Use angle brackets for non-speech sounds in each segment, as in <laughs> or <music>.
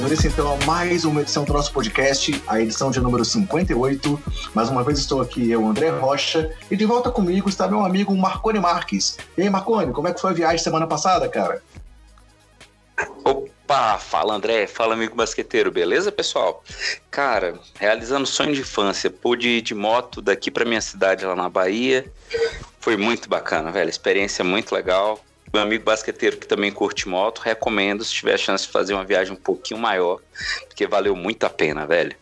Dando então a mais uma edição do nosso podcast, a edição de número 58. Mais uma vez estou aqui, eu, André Rocha, e de volta comigo está meu amigo Marcone Marques. E aí, Marcone, como é que foi a viagem semana passada, cara? Opa, fala André, fala amigo basqueteiro, beleza pessoal? Cara, realizando sonho de infância, pude ir de moto daqui para minha cidade lá na Bahia, foi muito bacana, velho, experiência muito legal, meu amigo basqueteiro que também curte moto, recomendo se tiver a chance de fazer uma viagem um pouquinho maior, porque valeu muito a pena, velho.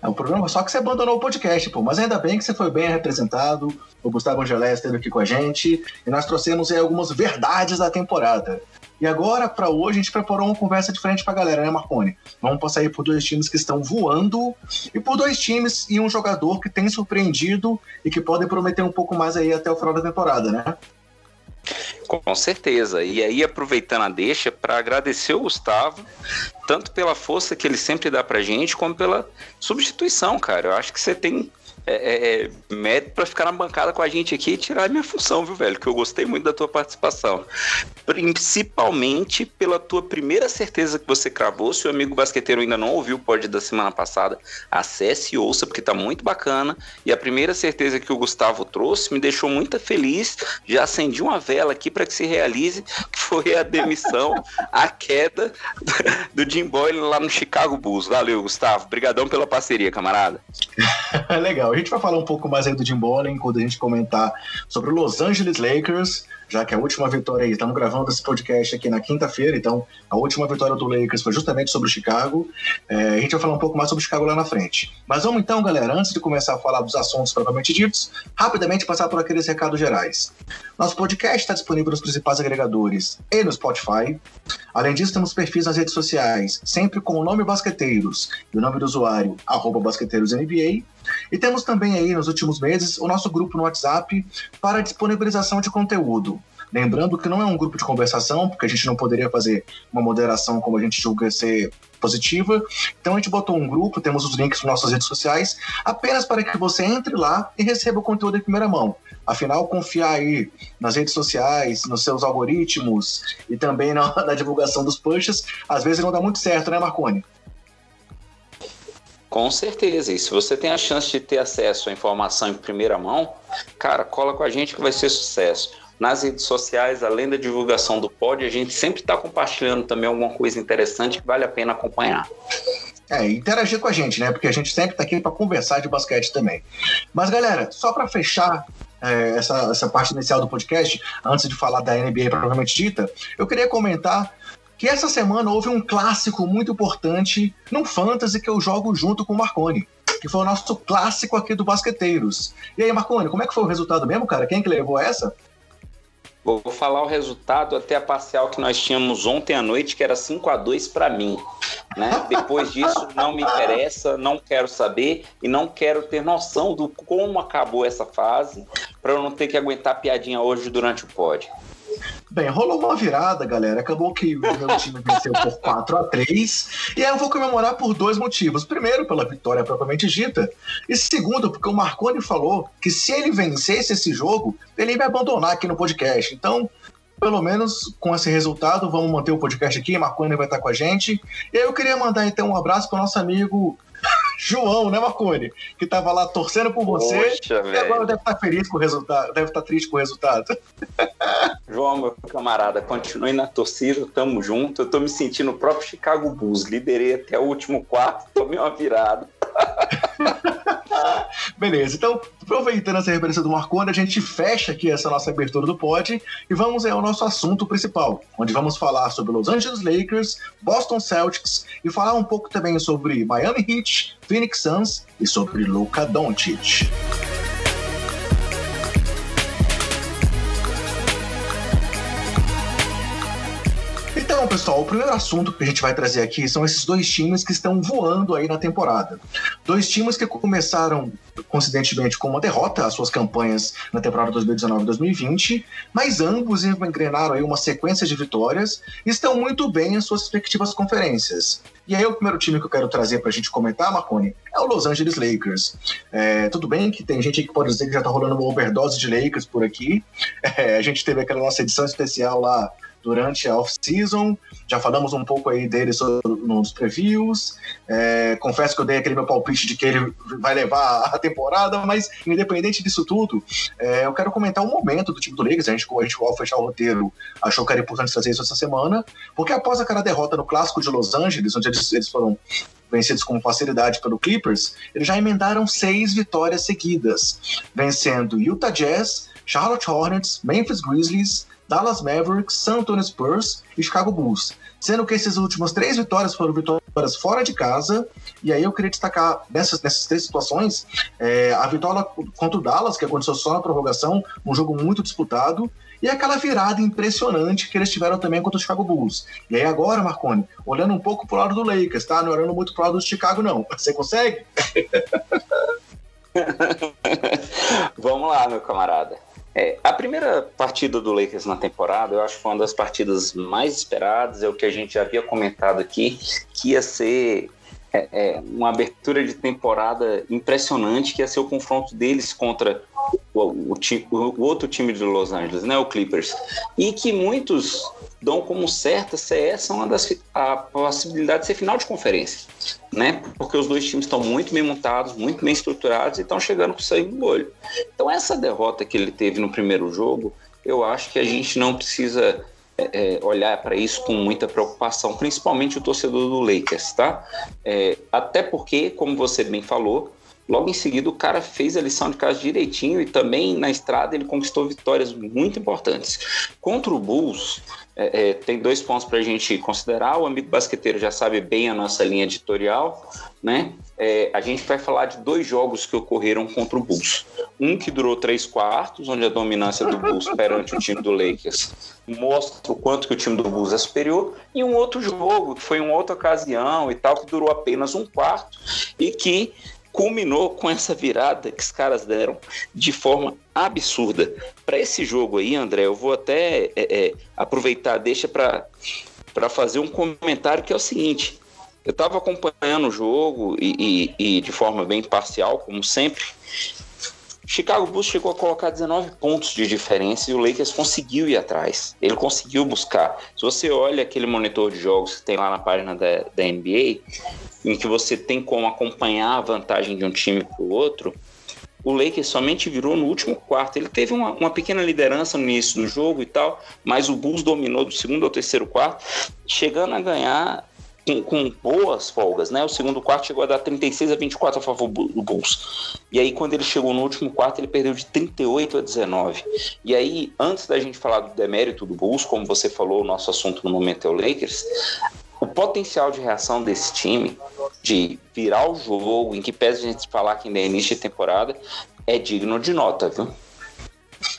É um problema só que você abandonou o podcast, pô. Mas ainda bem que você foi bem representado. O Gustavo Angelés esteve aqui com a gente e nós trouxemos aí algumas verdades da temporada. E agora, para hoje, a gente preparou uma conversa diferente pra galera, né, Marconi? Vamos passar aí por dois times que estão voando e por dois times e um jogador que tem surpreendido e que podem prometer um pouco mais aí até o final da temporada, né? Com certeza. E aí, aproveitando a deixa, para agradecer o Gustavo, tanto pela força que ele sempre dá pra gente, como pela substituição, cara. Eu acho que você tem é, é, é mérito para ficar na bancada com a gente aqui e tirar a minha função, viu, velho? Que eu gostei muito da tua participação. Principalmente pela tua primeira certeza que você cravou. Se o amigo basqueteiro ainda não ouviu o pod da semana passada, acesse e ouça, porque tá muito bacana. E a primeira certeza que o Gustavo trouxe me deixou muito feliz. Já acendi uma vela aqui para que se realize, que foi a demissão, a queda do Jim Boyle lá no Chicago Bulls. Valeu, Gustavo. Obrigadão pela parceria, camarada. <laughs> Legal gente vai falar um pouco mais aí do Jim Bowling quando a gente comentar sobre o Los Angeles Lakers, já que a última vitória aí, estamos gravando esse podcast aqui na quinta-feira, então a última vitória do Lakers foi justamente sobre o Chicago. É, a gente vai falar um pouco mais sobre o Chicago lá na frente. Mas vamos então, galera, antes de começar a falar dos assuntos propriamente ditos, rapidamente passar por aqueles recados gerais. Nosso podcast está disponível nos principais agregadores e no Spotify. Além disso, temos perfis nas redes sociais, sempre com o nome Basqueteiros e o nome do usuário, arroba BasqueteirosNBA. E temos também aí, nos últimos meses, o nosso grupo no WhatsApp para disponibilização de conteúdo. Lembrando que não é um grupo de conversação, porque a gente não poderia fazer uma moderação como a gente julga ser positiva. Então a gente botou um grupo, temos os links nas nossas redes sociais, apenas para que você entre lá e receba o conteúdo em primeira mão. Afinal, confiar aí nas redes sociais, nos seus algoritmos e também na, <laughs> na divulgação dos pushes, às vezes não dá muito certo, né, Marconi? Com certeza. E se você tem a chance de ter acesso à informação em primeira mão, cara, cola com a gente que vai ser sucesso. Nas redes sociais, além da divulgação do pod, a gente sempre está compartilhando também alguma coisa interessante que vale a pena acompanhar. É, interagir com a gente, né? Porque a gente sempre está aqui para conversar de basquete também. Mas, galera, só para fechar é, essa, essa parte inicial do podcast, antes de falar da NBA propriamente dita, eu queria comentar que essa semana houve um clássico muito importante no Fantasy que eu jogo junto com o Marconi, que foi o nosso clássico aqui do Basqueteiros. E aí, Marconi, como é que foi o resultado mesmo, cara? Quem que levou essa? Vou falar o resultado até a parcial que nós tínhamos ontem à noite, que era 5 a 2 para mim. Né? Depois disso, não me interessa, não quero saber e não quero ter noção do como acabou essa fase, para eu não ter que aguentar piadinha hoje durante o pódio. Bem, rolou uma virada, galera. Acabou que o meu time venceu por 4 a 3 E aí eu vou comemorar por dois motivos. Primeiro, pela vitória propriamente dita. E segundo, porque o Marconi falou que se ele vencesse esse jogo, ele ia me abandonar aqui no podcast. Então, pelo menos com esse resultado, vamos manter o podcast aqui. Marconi vai estar com a gente. E aí eu queria mandar então um abraço para o nosso amigo João, né, Marconi? Que tava lá torcendo por você. Poxa, e agora deve estar tá feliz com o resultado, deve estar tá triste com o resultado. <laughs> João, meu camarada, continue na torcida, tamo junto. Eu tô me sentindo o próprio Chicago Bulls. Liderei até o último quarto, tomei uma virada. <laughs> Beleza, então, aproveitando essa referência do Marconi, a gente fecha aqui essa nossa abertura do pod e vamos ao nosso assunto principal, onde vamos falar sobre Los Angeles Lakers, Boston Celtics e falar um pouco também sobre Miami Heat, Phoenix Suns e sobre Luka Doncic. Então, pessoal, o primeiro assunto que a gente vai trazer aqui são esses dois times que estão voando aí na temporada. Dois times que começaram, coincidentemente, com uma derrota às suas campanhas na temporada 2019-2020, mas ambos engrenaram aí uma sequência de vitórias e estão muito bem em suas respectivas conferências. E aí, o primeiro time que eu quero trazer para a gente comentar, Marconi, é o Los Angeles Lakers. É, tudo bem que tem gente que pode dizer que já está rolando uma overdose de Lakers por aqui. <laughs> É, a gente teve aquela nossa edição especial lá durante a off-season. Já falamos um pouco aí dele nos previews. É, confesso que eu dei aquele meu palpite de que ele vai levar a temporada, mas independente disso tudo, é, eu quero comentar o momento do time do Lakers. A gente, a gente ao fechar o roteiro, achou que era importante fazer isso essa semana, porque após aquela derrota no clássico de Los Angeles, onde eles, eles foram vencidos com facilidade pelo Clippers, eles já emendaram seis vitórias seguidas, vencendo Utah Jazz, Charlotte Hornets, Memphis Grizzlies, Dallas Mavericks, San Antonio Spurs e Chicago Bulls. Sendo que essas últimas três vitórias foram vitórias fora de casa, e aí eu queria destacar nessas, nessas três situações é, a vitória contra o Dallas, que aconteceu só na prorrogação, um jogo muito disputado, e aquela virada impressionante que eles tiveram também contra o Chicago Bulls. E aí agora, Marconi, olhando um pouco pro lado do Lakers, tá? Não olhando muito pro lado do Chicago, não. <laughs> Você consegue? <laughs> Vamos lá, meu camarada. É, a primeira partida do Lakers na temporada, eu acho que foi uma das partidas mais esperadas, é o que a gente já havia comentado aqui, que ia ser é, é, uma abertura de temporada impressionante, que ia ser o confronto deles contra o, o, o, outro time de Los Angeles, né, o Clippers, e que muitos dão como certa se essa é uma das a possibilidade de ser final de conferência, né? Porque os dois times estão muito bem montados, muito bem estruturados e estão chegando com sangue no olho. Então essa derrota que ele teve no primeiro jogo, eu acho que a gente não precisa é, é olhar para isso com muita preocupação, principalmente o torcedor do Lakers, tá? É, até porque, como você bem falou, Logo em seguida, o cara fez a lição de casa direitinho e também na estrada ele conquistou vitórias muito importantes. Contra o Bulls, é, é, tem dois pontos para a gente considerar. O amigo basqueteiro já sabe bem a nossa linha editorial, né? É, a gente vai falar de dois jogos que ocorreram contra o Bulls. Um que durou três quartos, onde a dominância do Bulls perante o time do Lakers mostra o quanto que o time do Bulls é superior, e um outro jogo, que foi em outra ocasião e tal, que durou apenas um quarto, e que culminou com essa virada que os caras deram de forma absurda. Para esse jogo aí, André, eu vou até é, é, aproveitar, deixa para fazer um comentário que é o seguinte. Eu estava acompanhando o jogo e, e, e de forma bem parcial, como sempre. Chicago Bulls chegou a colocar 19 pontos de diferença e o Lakers conseguiu ir atrás. Ele conseguiu buscar. Se você olha aquele monitor de jogos que tem lá na página da, da NBA, em que você tem como acompanhar a vantagem de um time para o outro, o Lakers somente virou no último quarto. Ele teve uma, uma, pequena liderança no início do jogo e tal, mas o Bulls dominou do segundo ao terceiro quarto, chegando a ganhar com, com, boas folgas, né? O segundo quarto chegou a dar 36 a 24 a favor do Bulls. E aí, quando ele chegou no último quarto, ele perdeu de 38 a 19. E aí, antes da gente falar do demérito do Bulls, como você falou, o nosso assunto no momento é o Lakers, o potencial de reação desse time, de virar o jogo, em que pese a gente falar que ainda é início de temporada, é digno de nota, viu?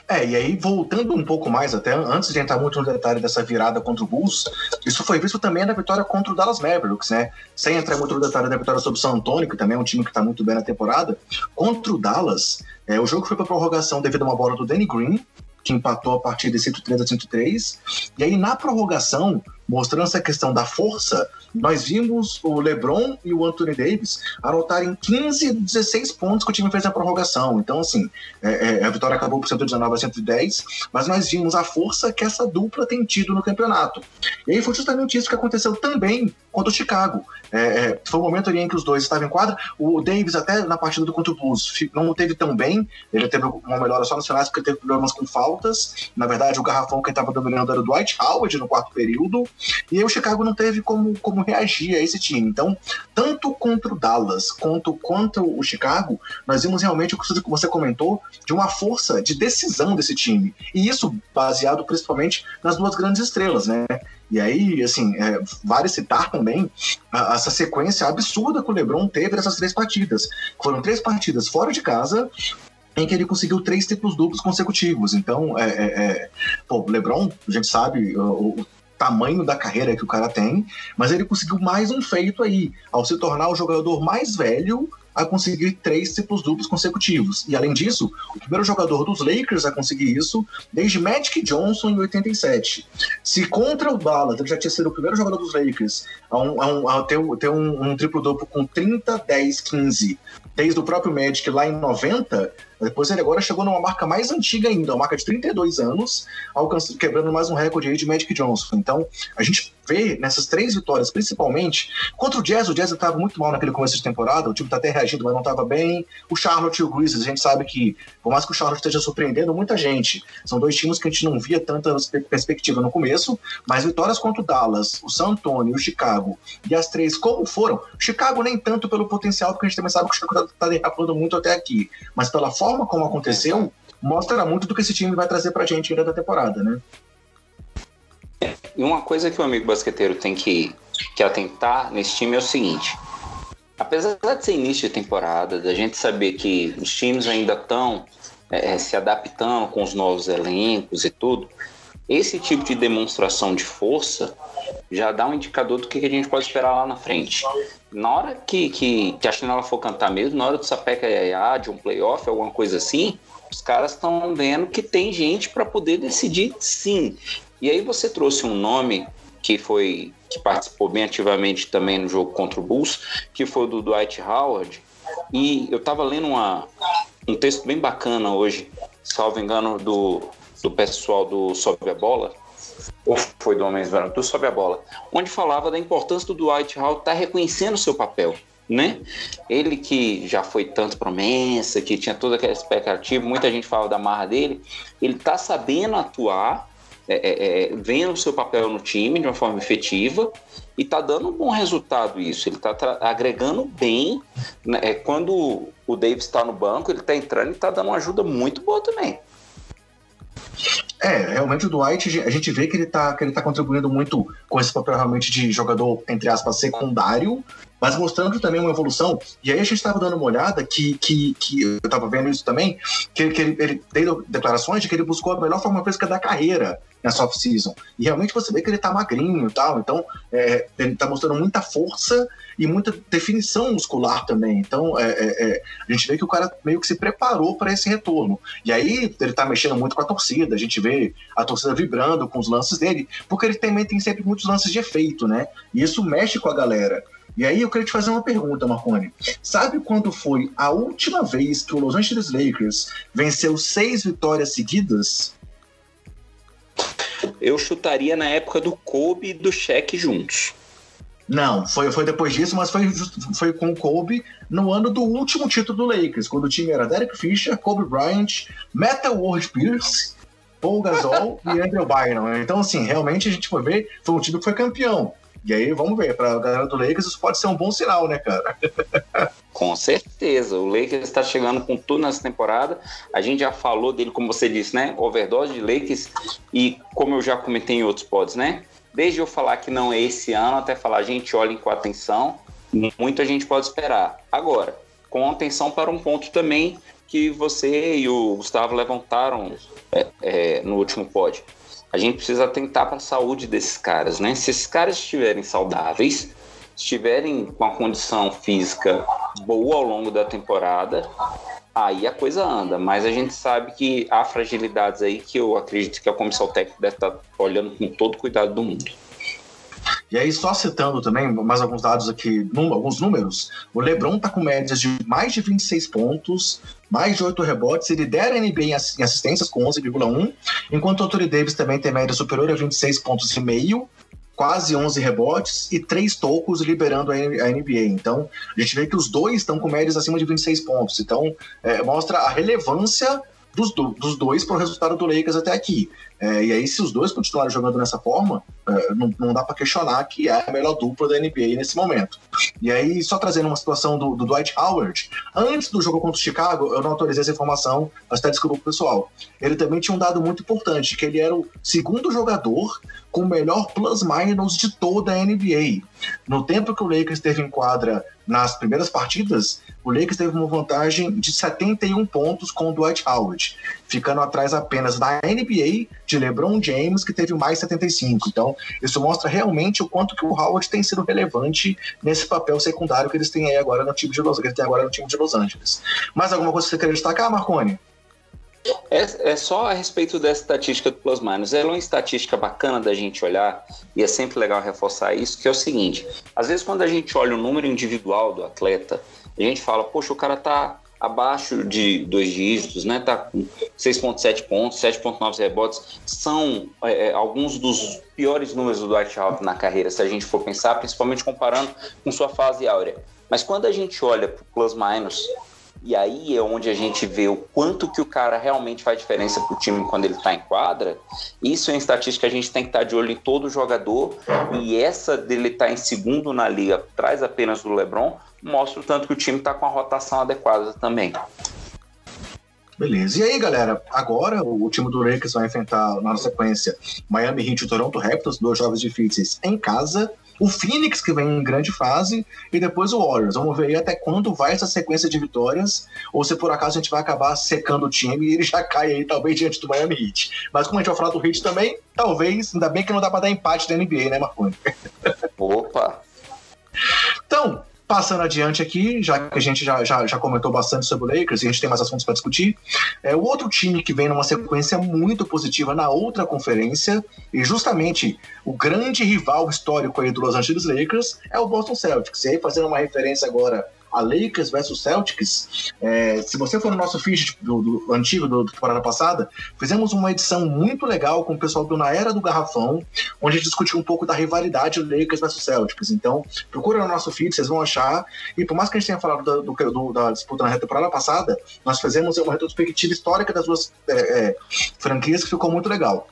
É, e aí, voltando um pouco mais, até antes de entrar muito no detalhe dessa virada contra o Bulls, isso foi visto também na vitória contra o Dallas Mavericks, né? Sem entrar muito no detalhe da vitória sobre o San Antonio, que também é um time que está muito bem na temporada. Contra o Dallas, é, o jogo foi para prorrogação devido a uma bola do Danny Green, que empatou a partida de 103 a 103. E aí, na prorrogação, mostrando essa questão da força, nós vimos o LeBron e o Anthony Davis anotarem 15, 16 pontos que o time fez na prorrogação. Então, assim, é, é, a vitória acabou por 119 a 110, mas nós vimos a força que essa dupla tem tido no campeonato. E aí foi justamente isso que aconteceu também contra o Chicago. É, é foi um momento ali em que os dois estavam em quadra. O Davis, até na partida do contra o Bulls, não teve tão bem. Ele teve uma melhora só nos finais porque teve problemas com faltas. Na verdade, o garrafão que estava dominando era o Dwight Howard no quarto período. E aí o Chicago não teve como, como reagir a esse time. Então, tanto contra o Dallas quanto contra o Chicago, nós vimos realmente o que você comentou de uma força de decisão desse time. E isso baseado principalmente nas duas grandes estrelas, né? E aí, assim, é, vale citar também a, essa sequência absurda que o LeBron teve nessas três partidas. Foram três partidas fora de casa, em que ele conseguiu três triplos duplos consecutivos. Então, é, é, é pô, LeBron, a gente sabe o tamanho da carreira que o cara tem, mas ele conseguiu mais um feito aí, ao se tornar o jogador mais velho a conseguir três triplos duplos consecutivos. E além disso, o primeiro jogador dos Lakers a conseguir isso desde Magic Johnson em 87. Se contra o Dallas ele já tinha sido o primeiro jogador dos Lakers a, um, a, um, a ter, ter um, um triplo duplo com 30, 10, 15, desde o próprio Magic lá em 90, Depois ele agora chegou numa marca mais antiga ainda, uma marca de 32 anos, alcançando, quebrando mais um recorde aí de Magic Johnson. Então, a gente vê nessas três vitórias, principalmente, contra o Jazz, o Jazz estava muito mal naquele começo de temporada, o time está até reagindo, mas não estava bem. O Charlotte e o Grizzlies, a gente sabe que, por mais que o Charlotte esteja surpreendendo muita gente, são dois times que a gente não via tanta perspectiva no começo, mas vitórias contra o Dallas, o San Antonio, o Chicago, e as três como foram, Chicago nem tanto pelo potencial, porque a gente também sabe que o Chicago está tá derrapando muito até aqui, mas pela forma como aconteceu, mostra muito do que esse time vai trazer pra gente ainda da temporada, né? E uma coisa que o amigo basqueteiro tem que, que atentar nesse time é o seguinte: apesar de ser início de temporada, da gente saber que os times ainda estão é, se adaptando com os novos elencos e tudo, esse tipo de demonstração de força já dá um indicador do que a gente pode esperar lá na frente. Na hora que, que, que a Chinela for cantar mesmo, na hora do Sapeca Yaya, de um playoff, alguma coisa assim, os caras estão vendo que tem gente para poder decidir sim. E aí você trouxe um nome que foi que participou bem ativamente também no jogo contra o Bulls, que foi do Dwight Howard. E eu estava lendo uma, um texto bem bacana hoje, salvo engano, do, do pessoal do Sobe a Bola, ou foi do Homens Verão, do Sobe a Bola, onde falava da importância do Dwight Howard estar tá reconhecendo seu papel. Né? Ele que já foi tanto promessa, que tinha toda aquela expectativa, muita gente fala da marra dele, ele está sabendo atuar é, é, é, vendo o seu papel no time de uma forma efetiva e está dando um bom resultado isso. Ele está agregando bem. Né? É, quando o Davis está no banco, ele está entrando e está dando uma ajuda muito boa também. É, realmente o Dwight, a gente vê que ele está que ele tá contribuindo muito com esse papel realmente de jogador, entre aspas, secundário, mas mostrando também uma evolução. E aí a gente estava dando uma olhada que, que, que eu estava vendo isso também, que, que ele, ele deu declarações de que ele buscou a melhor forma física da carreira nessa off-season. E realmente você vê que ele está magrinho e tal, então é, ele está mostrando muita força e muita definição muscular também. Então é, é, é, a gente vê que o cara meio que se preparou para esse retorno. E aí ele está mexendo muito com a torcida, a gente vê a torcida vibrando com os lances dele, porque ele também tem sempre muitos lances de efeito, né? E isso mexe com a galera. E aí eu queria te fazer uma pergunta, Marconi. Sabe quando foi a última vez que o Los Angeles Lakers venceu seis vitórias seguidas? Eu chutaria na época do Kobe e do Shaq juntos. Não, foi, foi depois disso, mas foi, foi com o Kobe no ano do último título do Lakers, quando o time era Derek Fisher, Kobe Bryant, Metal World Pierce, Paul Gasol <laughs> e Andrew Bynum. Então, assim, realmente a gente foi ver, foi um time que foi campeão. E aí, vamos ver, para a galera do Lakers isso pode ser um bom sinal, né, cara? <laughs> Com certeza, o Lakers está chegando com tudo nessa temporada. A gente já falou dele, como você disse, né? Overdose de Lakers. E como eu já comentei em outros pods, né? Desde eu falar que não é esse ano, até falar, gente, olhem com atenção. Muita gente pode esperar. Agora, com atenção para um ponto também que você e o Gustavo levantaram é, é, no último pod a gente precisa atentar para a saúde desses caras, né? Se esses caras estiverem saudáveis, estiverem com a condição física boa ao longo da temporada, aí a coisa anda. Mas a gente sabe que há fragilidades aí que eu acredito que a comissão técnica deve estar olhando com todo o cuidado do mundo. E aí, só citando também mais alguns dados aqui, num, alguns números, o LeBron tá com médias de mais de 26 pontos, mais de 8 rebotes, ele lidera a NBA em assistências com 11,1, enquanto o Anthony Davis também tem média superior a 26 pontos e meio, quase 11 rebotes e 3 tocos liberando a NBA. Então, a gente vê que os dois estão com médias acima de 26 pontos. Então, é, mostra a relevância dos, dos dois para o resultado do Lakers até aqui. É, e aí, se os dois continuarem jogando dessa forma, é, não, não, dá para questionar que é a melhor dupla da NBA nesse momento. E aí, só trazendo uma situação do, do, Dwight Howard, antes do jogo contra o Chicago, eu não autorizei essa informação, mas até desculpa pro pessoal. Ele também tinha um dado muito importante, que ele era o segundo jogador com o melhor plus-minus de toda a NBA. No tempo que o Lakers teve em quadra nas primeiras partidas, o Lakers teve uma vantagem de 71 pontos com o Dwight Howard, ficando atrás apenas da NBA de LeBron James, que teve mais 75. Então, isso mostra realmente o quanto que o Howard tem sido relevante nesse papel secundário que eles têm aí agora no time de Los, que agora no time de Los Angeles. Mais alguma coisa que você queria destacar, Marconi? É, é, só a respeito dessa estatística do plus minus. Ela é uma estatística bacana da gente olhar, e é sempre legal reforçar isso, que é o seguinte: às vezes, quando a gente olha o número individual do atleta, a gente fala, poxa, o cara tá abaixo de dois dígitos, né? Tá com 6.7 pontos, 7.9 rebotes, são é, é, alguns dos piores números do Dwight Howard na carreira, se a gente for pensar, principalmente comparando com sua fase áurea. Mas quando a gente olha para plus-minus, e aí é onde a gente vê o quanto que o cara realmente faz diferença para o time quando ele está em quadra. Isso é em estatística a gente tem que estar tá de olho em todo jogador. E essa dele estar tá em segundo na liga, traz apenas do LeBron, mostra o tanto que o time está com a rotação adequada também. Beleza. E aí, galera, agora o time do Lakers vai enfrentar na sequência Miami Heat e Toronto Raptors, dois jogos difíceis em casa. O Phoenix, que vem em grande fase, e depois o Warriors. Vamos ver aí até quando vai essa sequência de vitórias, ou se por acaso a gente vai acabar secando o time e ele já cai aí, talvez, diante do Miami Heat. Mas como a gente vai falar do Heat também, talvez, ainda bem que não dá pra dar empate da NBA, né, Marconi? Opa! Então, Passando adiante aqui, já que a gente já, já, já comentou bastante sobre o Lakers e a gente tem mais assuntos para discutir, é o outro time que vem numa sequência muito positiva na outra conferência, e justamente o grande rival histórico aí do Los Angeles Lakers é o Boston Celtics. E aí, fazendo uma referência agora a Lakers versus Celtics. É, se você for no nosso feed do, do antigo do, do, temporada passada, fizemos uma edição muito legal com o pessoal do Na Era do Garrafão, onde a gente discutiu um pouco da rivalidade do Lakers versus Celtics. Então, procura no nosso feed, vocês vão achar. E por mais que a gente tenha falado da, do, da disputa na temporada passada, nós fizemos uma retrospectiva histórica das duas é, é, franquias que ficou muito legal.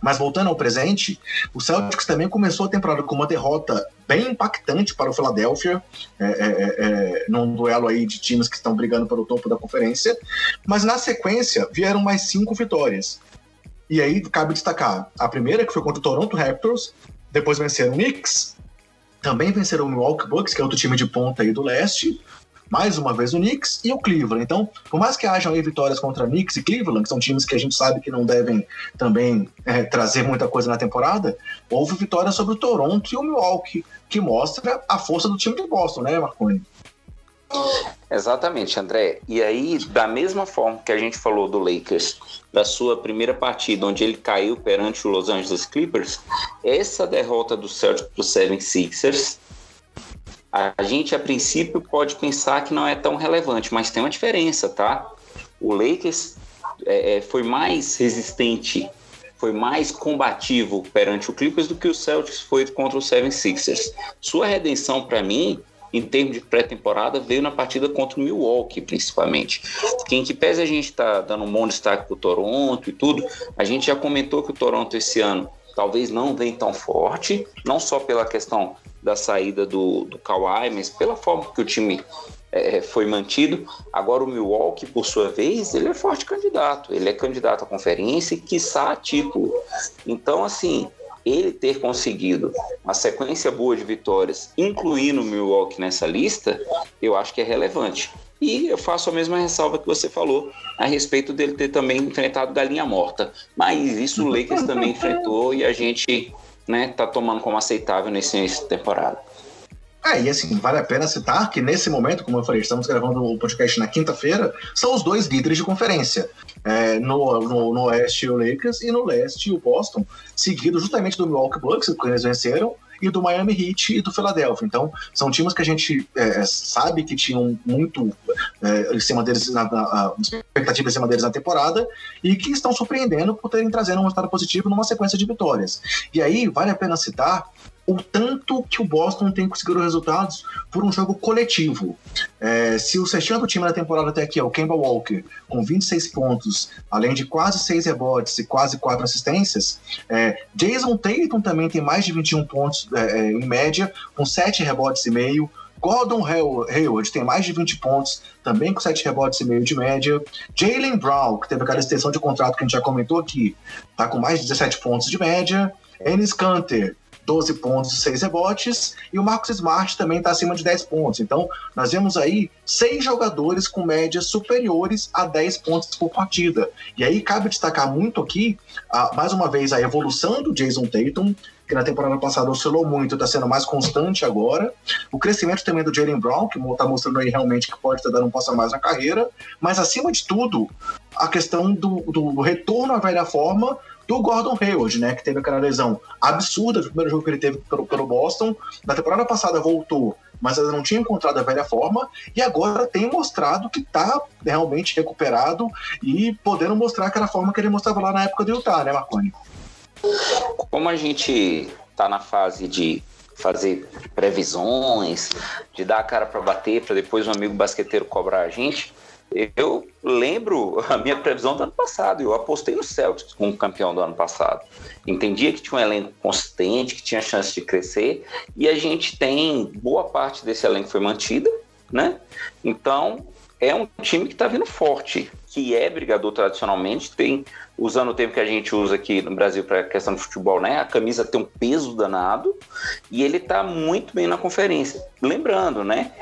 Mas voltando ao presente, o Celtics também começou a temporada com uma derrota bem impactante para o Philadelphia, é, é, é, é, num duelo aí de times que estão brigando pelo topo da conferência. Mas na sequência vieram mais cinco vitórias. E aí cabe destacar a primeira, que foi contra o Toronto Raptors, depois venceram o Knicks, também venceram o Milwaukee Bucks, que é outro time de ponta aí do leste, mais uma vez o Knicks e o Cleveland. Então, por mais que hajam aí vitórias contra Knicks e Cleveland, que são times que a gente sabe que não devem também é, trazer muita coisa na temporada, houve vitória sobre o Toronto e o Milwaukee, que mostra a força do time de Boston, né, Marconi? Exatamente, André. E aí, da mesma forma que a gente falou do Lakers, da sua primeira partida, onde ele caiu perante o Los Angeles Clippers, essa derrota do Celtics para o 76ers a gente a princípio pode pensar que não é tão relevante, mas tem uma diferença, tá? O Lakers é, é foi mais resistente, foi mais combativo perante o Clippers do que o Celtics foi contra o 76ers. Sua redenção, para mim, em termos de pré-temporada, veio na partida contra o Milwaukee, principalmente. Porque em que pese a gente está dando um bom destaque para o Toronto e tudo, a gente já comentou que o Toronto esse ano talvez não venha tão forte, não só pela questão da saída do, do Kawhi, mas pela forma que o time é, foi mantido. Agora o Milwaukee, por sua vez, ele é forte candidato. Ele é candidato à conferência e, quiçá, título. Então, assim, ele ter conseguido uma sequência boa de vitórias, incluindo o Milwaukee nessa lista, eu acho que é relevante. E eu faço a mesma ressalva que você falou a respeito dele ter também enfrentado galinha morta. Mas isso o Lakers também <laughs> enfrentou e a gente né, tá tomando como aceitável nesse temporada. É, e assim, vale a pena citar que nesse momento, como eu falei, estamos gravando o podcast na quinta-feira, são os dois líderes de conferência. É, no, no, no oeste o Lakers e no leste o Boston, seguido justamente do Milwaukee Bucks, que eles venceram, e do Miami Heat e do Philadelphia. Então, são times que a gente é, sabe que tinham muito é, em cima deles, na, na, expectativa em cima deles na temporada e que estão surpreendendo por terem trazendo um resultado positivo numa sequência de vitórias. E aí, vale a pena citar o tanto que o Boston tem conseguido resultados por um jogo coletivo. É, se o sexto time da temporada até aqui é o Kemba Walker, com 26 pontos, além de quase 6 rebotes e quase 4 assistências, é, Jason Tatum também tem mais de 21 pontos é, é, em média, com 7 rebotes e meio. Gordon Hayward tem mais de 20 pontos, também com 7 rebotes e meio de média. Jalen Brown, que teve aquela extensão de contrato que a gente já comentou aqui, tá com mais de 17 pontos de média. Ennis Canter, 12 pontos e 6 rebotes, e o Marcos Smart também está acima de 10 pontos. Então, nós vemos aí seis jogadores com médias superiores a 10 pontos por partida. E aí cabe destacar muito aqui, mais uma vez, a evolução do Jason Tatum, que na temporada passada oscilou muito, está sendo mais constante agora. O crescimento também do Jalen Brown, que está mostrando aí realmente que pode estar dando um passo a mais na carreira. Mas, acima de tudo, a questão do, do retorno à velha forma do Gordon Hayward, né, que teve aquela lesão absurda no primeiro jogo que ele teve pelo, pelo Boston. Na temporada passada voltou mas ainda não tinha encontrado a velha forma e agora tem mostrado que está realmente recuperado e podendo mostrar aquela forma que ele mostrava lá na época do Utah, né, Marconi? Como a gente está na fase de fazer previsões, de dar a cara para bater, para depois um amigo basqueteiro cobrar a gente, eu lembro a minha previsão do ano passado. Eu apostei no Celtics como campeão do ano passado. Entendia que tinha um elenco consistente, que tinha chance de crescer, e a gente tem boa parte desse elenco foi mantida, né? Então é um time que está vindo forte, que é brigador tradicionalmente, tem usando o tempo que a gente usa aqui no Brasil para a questão de futebol, né? A camisa tem um peso danado e ele está muito bem na conferência. Lembrando, né?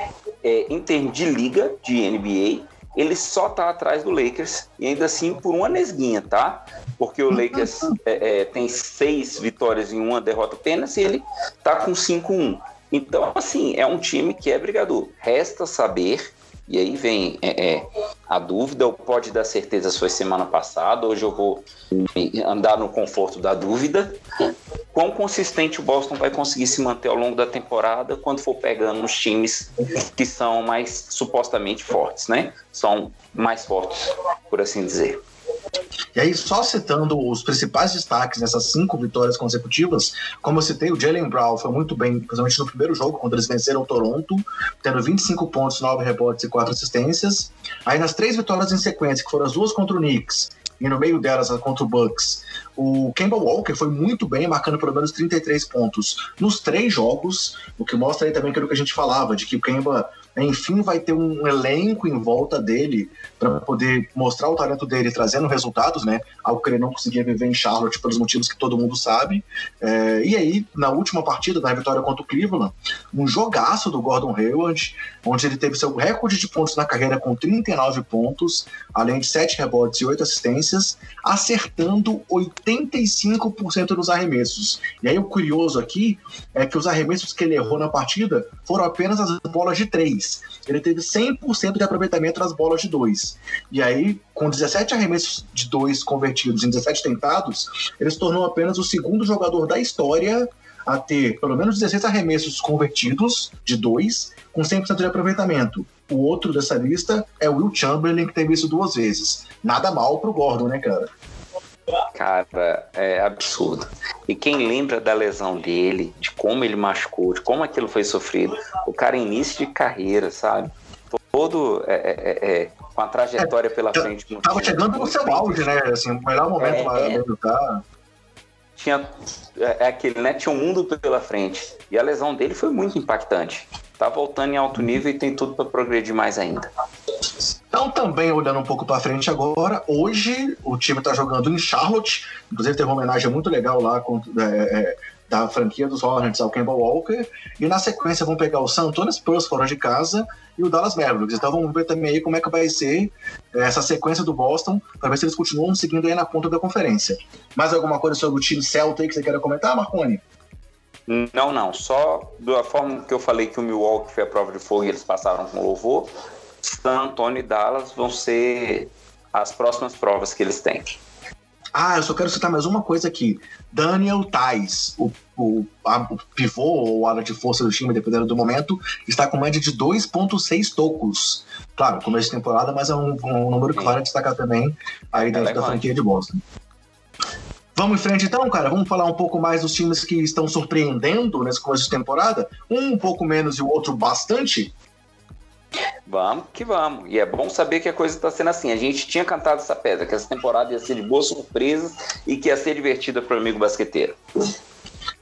É, em termos de liga de NBA, ele só tá atrás do Lakers e ainda assim por uma nesguinha, tá? Porque o Lakers é, é, tem seis vitórias e uma derrota apenas e ele tá com 5-1. Então, assim, é um time que é brigador. Resta saber e aí vem é, é, a dúvida, ou pode dar certeza foi semana passada, hoje eu vou andar no conforto da dúvida. Quão consistente o Boston vai conseguir se manter ao longo da temporada quando for pegando os times que são mais supostamente fortes, né? São mais fortes, por assim dizer. E aí, só citando os principais destaques nessas cinco vitórias consecutivas, como eu citei, o Jalen Brown foi muito bem, principalmente no primeiro jogo, quando eles venceram o Toronto, tendo 25 pontos, 9 rebotes e 4 assistências. Aí, nas três vitórias em sequência, que foram as duas contra o Knicks, e no meio delas contra o Bucks, o Kemba Walker foi muito bem, marcando pelo menos 33 pontos nos três jogos, o que mostra aí também aquilo que a gente falava, de que o Kemba enfim vai ter um elenco em volta dele para poder mostrar o talento dele trazendo resultados, né? Algo que ele não conseguia viver em Charlotte pelos motivos que todo mundo sabe. É, e aí, na última partida, na vitória contra o Cleveland, um jogaço do Gordon Hayward, onde ele teve seu recorde de pontos na carreira com 39 pontos, além de 7 rebotes e 8 assistências, acertando 85% dos arremessos. E aí, o curioso aqui é que os arremessos que ele errou na partida foram apenas as bolas de 3 ele teve 100% de aproveitamento nas bolas de dois. E aí, com 17 arremessos de dois convertidos em 17 tentados, ele se tornou apenas o segundo jogador da história a ter pelo menos 16 arremessos convertidos de dois com 100% de aproveitamento. O outro dessa lista é o Will Chamberlain, que teve isso duas vezes. Nada mal pro Gordon, né, cara? Cara, é absurdo. E quem lembra da lesão dele, de como ele machucou, de como aquilo foi sofrido, o cara início de carreira, sabe? Todo é, é, é, é com a trajetória pela é, frente. Tava chegando no seu auge, né? Assim, o melhor momento para é. cara. Tinha é, aquele, né? Tinha um mundo pela frente. E a lesão dele foi muito impactante. Tá voltando em alto nível e tem tudo para progredir mais ainda. Então, também olhando um pouco para frente agora, hoje o time está jogando em Charlotte, inclusive teve uma homenagem muito legal lá é, é, da franquia dos Hornets ao Campbell Walker, e na sequência vão pegar o San Antonio Spurs fora de casa e o Dallas Mavericks. Então vamos ver também aí como é que vai ser é, essa sequência do Boston, para ver se eles continuam seguindo aí na ponta da conferência. Mais alguma coisa sobre o time Celtic que você queira comentar, Marconi? Não, não. Só da forma que eu falei que o Milwaukee foi a prova de fogo e eles passaram com louvor, San Antonio e Dallas vão ser as próximas provas que eles têm. Ah, eu só quero citar mais uma coisa aqui. Daniel Tais, o, o, a, o pivô ou ala de força do time, dependendo do momento, está com média de 2,6 tocos. Claro, começo de temporada, mas é um, um número que vale destacar também aí dentro é da franquia de Boston. Vamos em frente então, cara? Vamos falar um pouco mais dos times que estão surpreendendo nesse começo de temporada? Um um pouco menos e o outro bastante? Vamos que vamos. E é bom saber que a coisa está sendo assim. A gente tinha cantado essa pedra, que essa temporada ia ser de boas surpresas e que ia ser divertida para o amigo basqueteiro.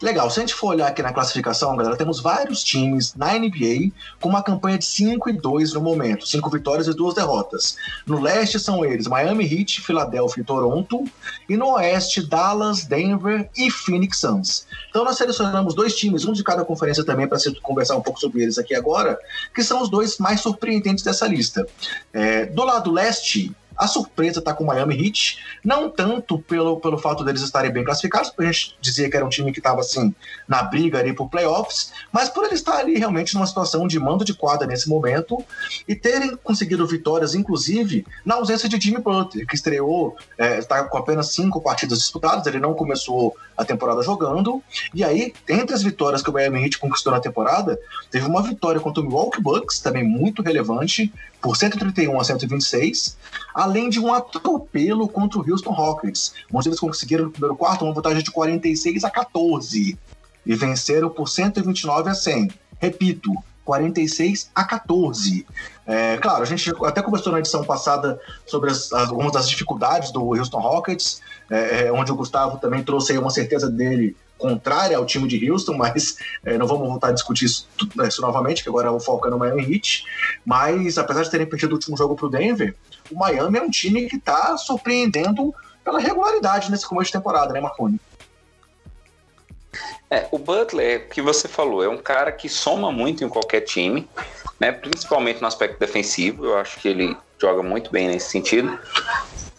Legal, se a gente for olhar aqui na classificação, galera, temos vários times na NBA com uma campanha de 5 e 2 no momento, 5 vitórias e 2 derrotas. No leste são eles Miami Heat, Filadélfia e Toronto, e no oeste Dallas, Denver e Phoenix Suns. Então nós selecionamos dois times, um de cada conferência também para conversar um pouco sobre eles aqui agora, que são os dois mais surpreendentes dessa lista. É, do lado leste, a surpresa está com o Miami Heat, não tanto pelo, pelo fato deles estarem bem classificados, porque a gente dizia que era um time que estava assim na briga ali por playoffs, mas por ele estar ali realmente numa situação de mando de quadra nesse momento e terem conseguido vitórias, inclusive na ausência de Jimmy Butler, que estreou, está é, com apenas cinco partidas disputadas, ele não começou a temporada jogando, e aí, entre as vitórias que o Miami Heat conquistou na temporada, teve uma vitória contra o Milwaukee Bucks, também muito relevante, por 131 a 126, além de um atropelo contra o Houston Rockets, onde eles conseguiram no primeiro quarto uma vantagem de 46 a 14 e venceram por 129 a 100. Repito, 46 a 14. É, claro, a gente até conversou na edição passada sobre as, algumas das dificuldades do Houston Rockets, é, é onde o Gustavo também trouxe aí uma certeza dele contrária ao time de Houston, <laughs> mas é, não vamos voltar a discutir isso, isso, novamente, que agora o foco é no Miami Heat. Mas apesar de terem perdido o último jogo para o Denver, o Miami é um time que está surpreendendo pela regularidade nesse começo de temporada, né, Marconi? É, o Butler, que você falou, é um cara que soma muito em qualquer time, né, principalmente no aspecto defensivo. Eu acho que ele joga muito bem nesse sentido.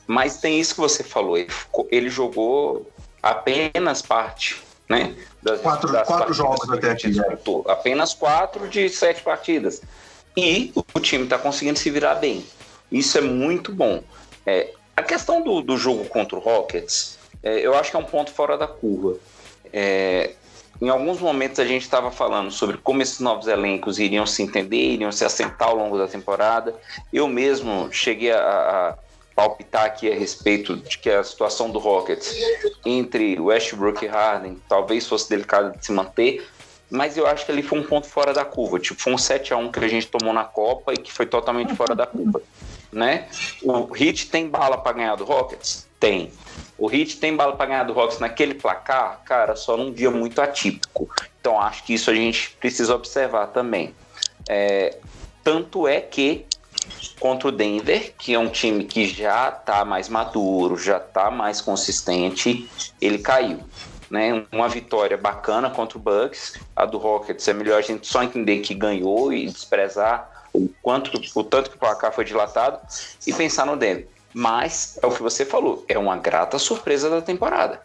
Mas tem isso que você falou, ele, ele jogou apenas parte né? Das, quatro das quatro jogos até aqui. Né? Apenas quatro de sete partidas. E o time está conseguindo se virar bem. Isso é muito bom. É, a questão do, do jogo contra o Rockets, é, eu acho que é um ponto fora da curva. É, em alguns momentos a gente estava falando sobre como esses novos elencos iriam se entender, iriam se assentar ao longo da temporada. Eu mesmo cheguei a, a palpitar aqui a respeito de que a situação do Rockets entre Westbrook e Harden talvez fosse delicada de se manter, mas eu acho que ele foi um ponto fora da curva. Tipo, foi um 7 a 1 que a gente tomou na Copa e que foi totalmente fora da curva. Né? O Heat tem bala para ganhar do Rockets? Tem. O Heat tem bala para ganhar do Rockets naquele placar? Cara, só num dia muito atípico. Então acho que isso a gente precisa observar também. É, tanto é que contra o Denver, que é um time que já está mais maduro, já está mais consistente, ele caiu. Né, uma vitória bacana contra o Bucks, a do Rockets é melhor a gente só entender que ganhou e desprezar o quanto o tanto que o placar foi dilatado e pensar no Denver. Mas é o que você falou, é uma grata surpresa da temporada.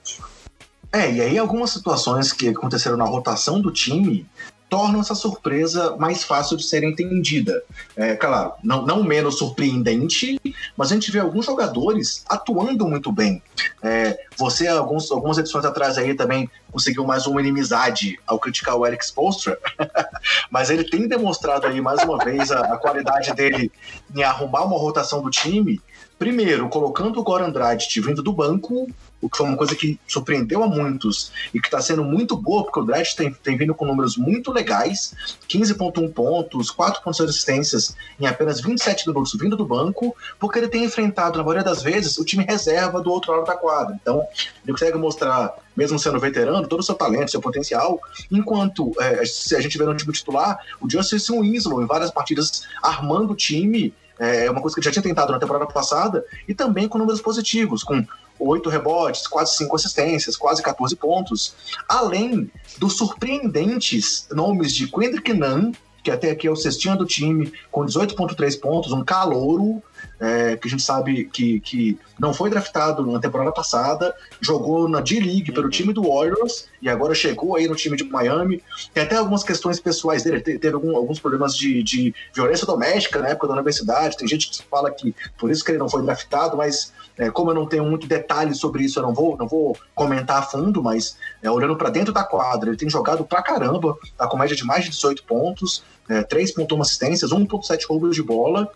É, e aí algumas situações que aconteceram na rotação do time tornam essa surpresa mais fácil de ser entendida. É, claro, não, não menos surpreendente, mas a gente vê alguns jogadores atuando muito bem. É, você, alguns, algumas edições atrás aí também conseguiu mais uma inimizade ao criticar o Eric Spolstra, <laughs> mas ele tem demonstrado aí mais uma vez a, a qualidade dele em arrumar uma rotação do time primeiro, colocando o Goran Dragic vindo do banco, o que foi uma coisa que surpreendeu a muitos e que está sendo muito boa, porque o Dragic tem, tem vindo com números muito legais, 15.1 pontos, 4.6 assistências em apenas 27 minutos vindo do banco, porque ele tem enfrentado, na maioria das vezes, o time reserva do outro lado da quadra. Então, ele consegue mostrar, mesmo sendo veterano, todo o seu talento, seu potencial, enquanto é, se a gente vê no time titular, o Justice Winslow em várias partidas armando o time é uma coisa que já tinha tentado na temporada passada, e também com números positivos, com oito rebotes, quase cinco assistências, quase 14 pontos, além dos surpreendentes nomes de Kendrick Nunn, que até aqui é o cestinho do time, com 18,3 pontos, um calouro, é, que a gente sabe que, que não foi draftado na temporada passada, jogou na D-League pelo uhum. time do Warriors e agora chegou aí no time de Miami. Tem até algumas questões pessoais dele, teve algum, alguns problemas de, de, violência doméstica na época da universidade. Tem gente que fala que por isso que ele não foi draftado, mas é, como eu não tenho muito detalhe sobre isso, eu não vou, não vou comentar a fundo, mas é, olhando para dentro da quadra, ele tem jogado pra caramba, tá com média de mais de 18 pontos, é, 3.1 assistências, 1.7 roubos de bola.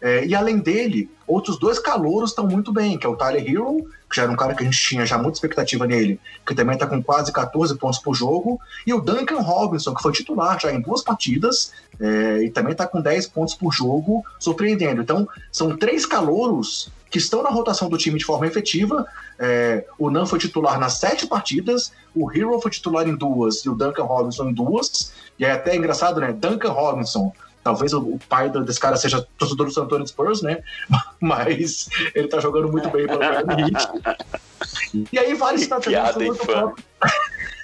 É, e além dele, outros dois calouros estão muito bem, que é o Tyler Hero, que já era um cara que a gente tinha já muita expectativa nele, que também está com quase 14 pontos por jogo, e o Duncan Robinson, que foi titular já em duas partidas, é, e também está com 10 pontos por jogo, surpreendendo. Então, são três calouros que estão na rotação do time de forma efetiva. É, o Nan foi titular nas sete partidas, o Hero foi titular em duas e o Duncan Robinson em duas. E é até engraçado, né? Duncan Robinson. Talvez o, pai desse cara seja torcedor do San Antonio Spurs, né? <laughs> Mas ele tá jogando muito bem pelo Miami Heat. E aí vale citar também sobre o próprio... <laughs>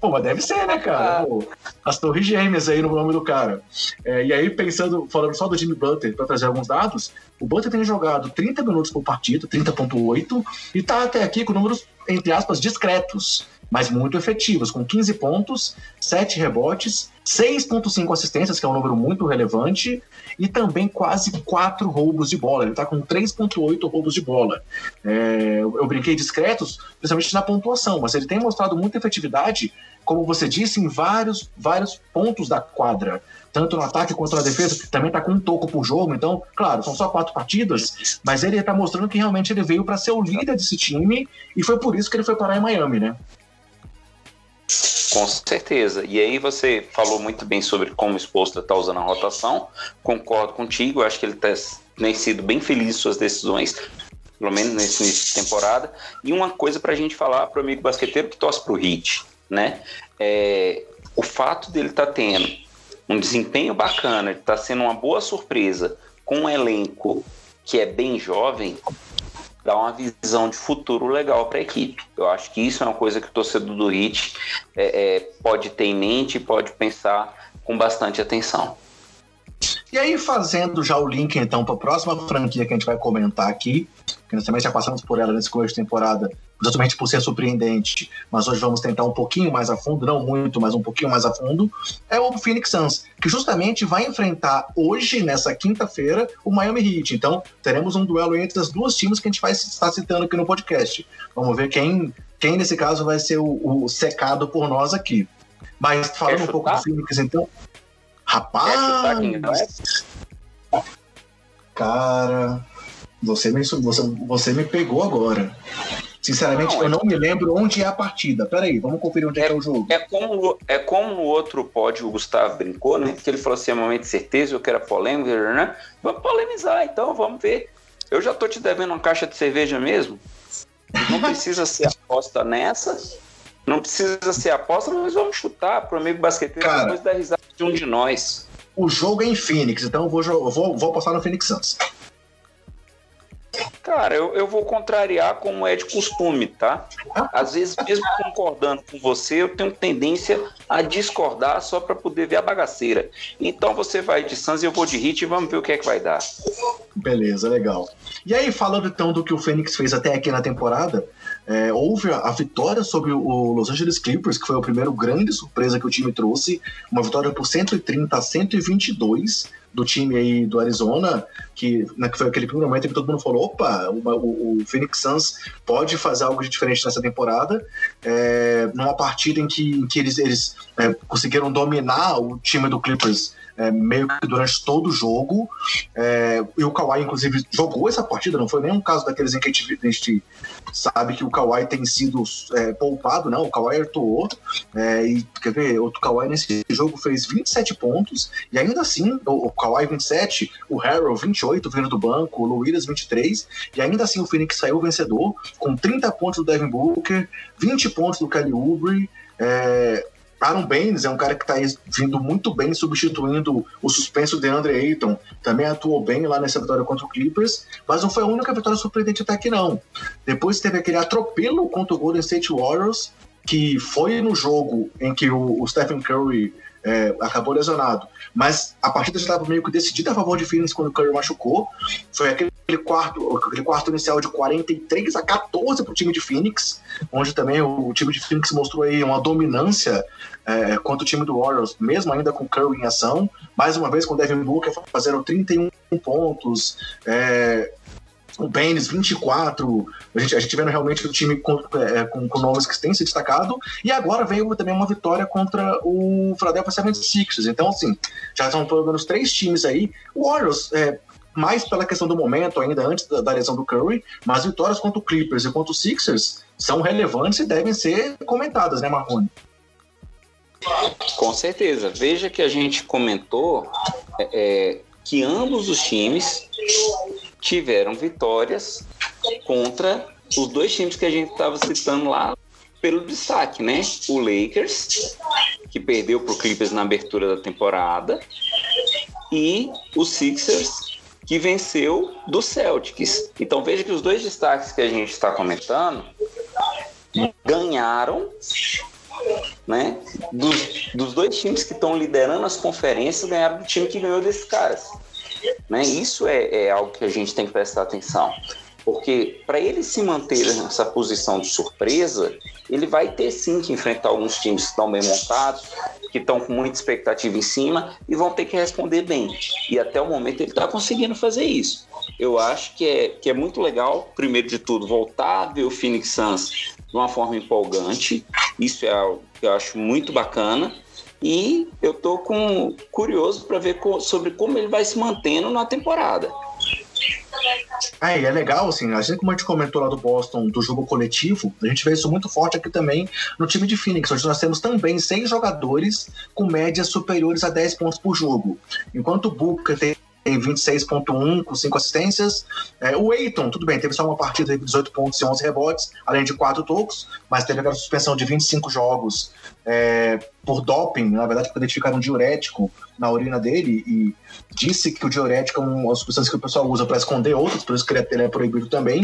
Pô, mas deve ser, né, cara? Ah. Pô, as torres gêmeas aí no nome do cara. É, e aí, pensando, falando só do Jimmy Butler, para trazer alguns dados, o Butler tem jogado 30 minutos por partida, 30.8, e tá até aqui com números, entre aspas, discretos mas muito efetivos, com 15 pontos, 7 rebotes, 6.5 assistências, que é um número muito relevante, e também quase 4 roubos de bola. Ele está com 3.8 roubos de bola. É, eu brinquei discretos, principalmente na pontuação, mas ele tem mostrado muita efetividade, como você disse, em vários, vários pontos da quadra. Tanto no ataque quanto na defesa, também está com um toco por jogo. Então, claro, são só quatro partidas, mas ele está mostrando que realmente ele veio para ser o líder desse time, e foi por isso que ele foi parar em Miami, né? Com certeza. E aí você falou muito bem sobre como o Exposto está usando a rotação. Concordo contigo, acho que ele tá, tem sido bem feliz em suas decisões, pelo menos nesse início de temporada. E uma coisa para a gente falar para o amigo basqueteiro que torce para o Hit, né? É, o fato dele estar tá tendo um desempenho bacana, está sendo uma boa surpresa com um elenco que é bem jovem, dá uma visão de futuro legal para a equipe. Eu acho que isso é uma coisa que o torcedor do Hit é, é, pode ter em mente, pode pensar com bastante atenção. E aí, fazendo já o link então para a próxima franquia que a gente vai comentar aqui, que nós também já passamos por ela nesse começo de temporada, exatamente por ser surpreendente, mas hoje vamos tentar um pouquinho mais a fundo, não muito, mas um pouquinho mais a fundo, é o Phoenix Suns, que justamente vai enfrentar hoje, nessa quinta-feira, o Miami Heat. Então, teremos um duelo entre as duas times que a gente vai estar citando aqui no podcast. Vamos ver quem, quem nesse caso, vai ser o, o secado por nós aqui. Mas falando um pouco do Phoenix, então. Rapaz! Cara, você me, você, você me pegou agora. Sinceramente, não, eu é não me lembro onde é a partida. Peraí, vamos conferir onde é, é, é o jogo. É como, é como o outro pódio, o Gustavo brincou, né? Que ele falou assim: é momento de certeza, eu quero polêmica, né? Vamos polemizar, então, vamos ver. Eu já tô te devendo uma caixa de cerveja mesmo. Não precisa ser <laughs> aposta nessa. Não precisa ser aposta, mas vamos chutar pro amigo basqueteiro Cara, depois da risada de um de nós. O jogo é em Phoenix, então eu vou, vou, vou apostar no Phoenix Suns. Cara, eu, eu vou contrariar como é de costume, tá? Às vezes, mesmo concordando com você, eu tenho tendência a discordar só para poder ver a bagaceira. Então você vai de Suns e eu vou de Hit e vamos ver o que é que vai dar. Beleza, legal. E aí, falando então do que o Fênix fez até aqui na temporada, é, houve a, a, vitória sobre o Los Angeles Clippers, que foi a primeira grande surpresa que o time trouxe, uma vitória por 130 a 122 do time aí do Arizona, que, né, que foi aquele primeiro momento que todo mundo falou: opa, o, o, o Phoenix Suns pode fazer algo de diferente nessa temporada, é, numa partida em que, em que eles, eles é, conseguiram dominar o time do Clippers é, meio que durante todo o jogo. É, e o Kawhi, inclusive, jogou essa partida, não foi nem um caso daqueles em que a gente, a gente sabe que o Kawhi tem sido é, poupado, não. O Kawhi atuou. É, e quer ver, o Kawhi nesse jogo fez 27 pontos, e ainda assim, o, o Kawhi 27, o Harrell 28 vindo do banco, o Luiz 23, e ainda assim o Phoenix saiu vencedor, com 30 pontos do Devin Booker, 20 pontos do Kelly Oubre. É, Aaron Baines é um cara que está vindo muito bem, substituindo o suspenso de Andre Ayton. Também atuou bem lá nessa vitória contra o Clippers, mas não foi a única vitória surpreendente até aqui, não. Depois teve aquele atropelo contra o Golden State Warriors, que foi no jogo em que o, o Stephen Curry é, acabou lesionado. Mas a partida já estava meio que decidida a favor de Phoenix quando o Curry machucou. Foi aquele quarto, aquele quarto inicial de 43 a 14 para o time de Phoenix, onde também o, o, time de Phoenix mostrou aí uma dominância é, contra o time do Warriors, mesmo ainda com Curry em ação. Mais uma vez com o Devin Booker fazendo 31 pontos, é, o Baines 24, a gente, a gente vendo realmente o time com, é, com, com, nomes que têm se destacado, e agora veio também uma vitória contra o Philadelphia 76ers, então assim, já são pelo menos três times aí, o Warriors, é, mais pela questão do momento ainda, antes da, da lesão do Curry, mas vitórias contra o Clippers e contra o Sixers são relevantes e devem ser comentadas, né Marrone? Com certeza. Veja que a gente comentou é, é que ambos os times tiveram vitórias contra os dois times que a gente estava citando lá pelo destaque, né? O Lakers, que perdeu para o Clippers na abertura da temporada, e o Sixers, que venceu do Celtics. Então veja que os dois destaques que a gente está comentando ganharam né? Dos, dos dois times que estão liderando as conferências ganharam do time que ganhou desses caras. Né? Isso é, é algo que a gente tem que prestar atenção. Porque para ele se manter nessa posição de surpresa, ele vai ter sim que enfrentar alguns times que estão bem montados, que estão com muita expectativa em cima e vão ter que responder bem. E até o momento ele está conseguindo fazer isso. Eu acho que é, que é muito legal, primeiro de tudo, voltar a ver o Phoenix Suns de uma forma empolgante. Isso é algo que eu acho muito bacana. E eu tô com curioso para ver co sobre como ele vai se mantendo na temporada. É, é legal, assim, assim como a gente comentou lá do Boston, do jogo coletivo, a gente vê isso muito forte aqui também no time de Phoenix, onde nós temos também seis jogadores com médias superiores a 10 pontos por jogo. Enquanto o Booker tem tem 26.1 com 5 assistências. É, o Eiton, tudo bem, teve só uma partida de 18 pontos e 11 rebotes, além de 4 tocos, mas teve aquela suspensão de 25 jogos é, por doping, na verdade, porque identificaram um diurético na urina dele e disse que o diurético é uma substância que o pessoal usa para esconder outros, por isso que ele é proibido também.